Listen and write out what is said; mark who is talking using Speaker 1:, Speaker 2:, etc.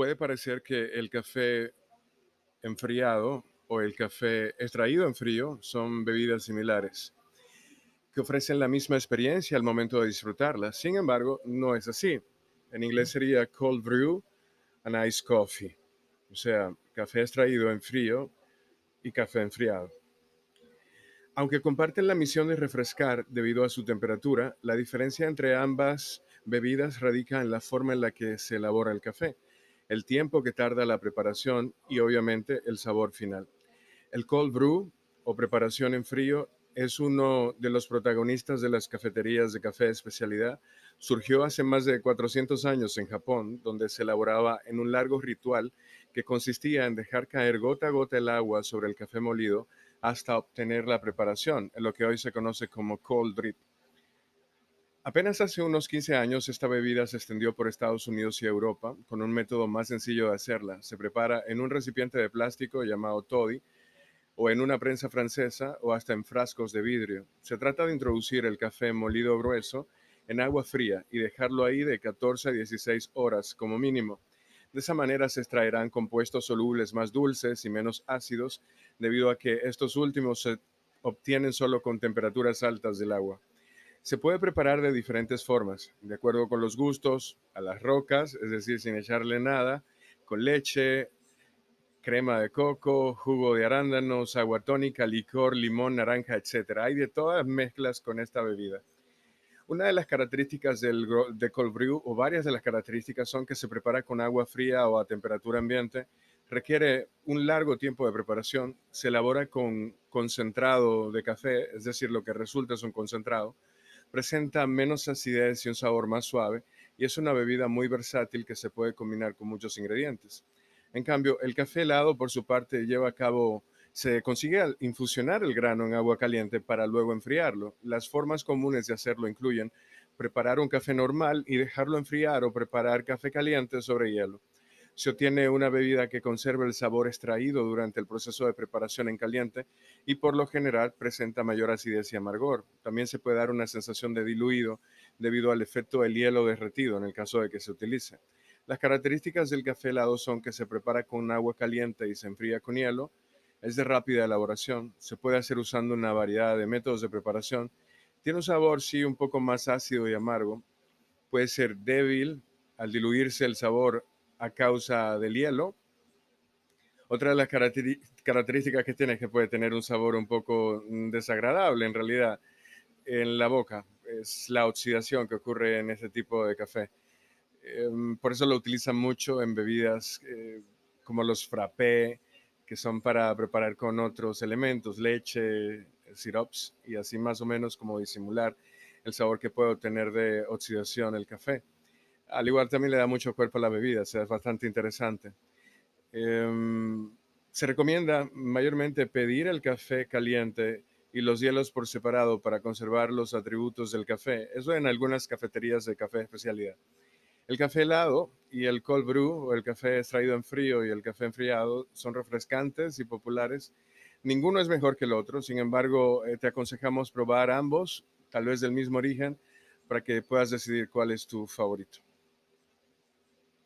Speaker 1: puede parecer que el café enfriado o el café extraído en frío son bebidas similares que ofrecen la misma experiencia al momento de disfrutarla. Sin embargo, no es así. En inglés sería cold brew and iced coffee, o sea, café extraído en frío y café enfriado. Aunque comparten la misión de refrescar debido a su temperatura, la diferencia entre ambas bebidas radica en la forma en la que se elabora el café, el tiempo que tarda la preparación y obviamente el sabor final. El cold brew o preparación en frío es uno de los protagonistas de las cafeterías de café de especialidad. Surgió hace más de 400 años en Japón, donde se elaboraba en un largo ritual que consistía en dejar caer gota a gota el agua sobre el café molido hasta obtener la preparación, lo que hoy se conoce como cold drip. Apenas hace unos 15 años esta bebida se extendió por Estados Unidos y Europa con un método más sencillo de hacerla. Se prepara en un recipiente de plástico llamado toddy o en una prensa francesa o hasta en frascos de vidrio. Se trata de introducir el café molido grueso en agua fría y dejarlo ahí de 14 a 16 horas como mínimo. De esa manera se extraerán compuestos solubles más dulces y menos ácidos debido a que estos últimos se obtienen solo con temperaturas altas del agua. Se puede preparar de diferentes formas, de acuerdo con los gustos, a las rocas, es decir, sin echarle nada, con leche, crema de coco, jugo de arándanos, agua tónica, licor, limón, naranja, etc. Hay de todas mezclas con esta bebida. Una de las características del, de cold brew o varias de las características son que se prepara con agua fría o a temperatura ambiente, requiere un largo tiempo de preparación, se elabora con concentrado de café, es decir, lo que resulta es un concentrado, presenta menos acidez y un sabor más suave y es una bebida muy versátil que se puede combinar con muchos ingredientes. En cambio, el café helado, por su parte, lleva a cabo, se consigue infusionar el grano en agua caliente para luego enfriarlo. Las formas comunes de hacerlo incluyen preparar un café normal y dejarlo enfriar o preparar café caliente sobre hielo. Se obtiene una bebida que conserva el sabor extraído durante el proceso de preparación en caliente y por lo general presenta mayor acidez y amargor. También se puede dar una sensación de diluido debido al efecto del hielo derretido en el caso de que se utilice. Las características del café helado son que se prepara con agua caliente y se enfría con hielo, es de rápida elaboración, se puede hacer usando una variedad de métodos de preparación, tiene un sabor sí un poco más ácido y amargo, puede ser débil. Al diluirse el sabor a causa del hielo. Otra de las características que tiene es que puede tener un sabor un poco mm, desagradable en realidad en la boca, es la oxidación que ocurre en este tipo de café. Em, por eso lo utilizan mucho en bebidas eh, como los frappé, que son para preparar con otros elementos, leche, sirops, y así más o menos como disimular el sabor que puede obtener de oxidación el café. Al igual también le da mucho cuerpo a la bebida, sea, es bastante interesante. Em, se recomienda mayormente pedir el café caliente y los hielos por separado para conservar los atributos del café. Eso en algunas cafeterías de café especialidad. El café helado y el cold brew o el café extraído en frío y el café enfriado son refrescantes y populares. Ninguno es mejor que el otro, sin embargo, eh, te aconsejamos probar ambos, tal vez del mismo origen, para que puedas decidir cuál es tu favorito.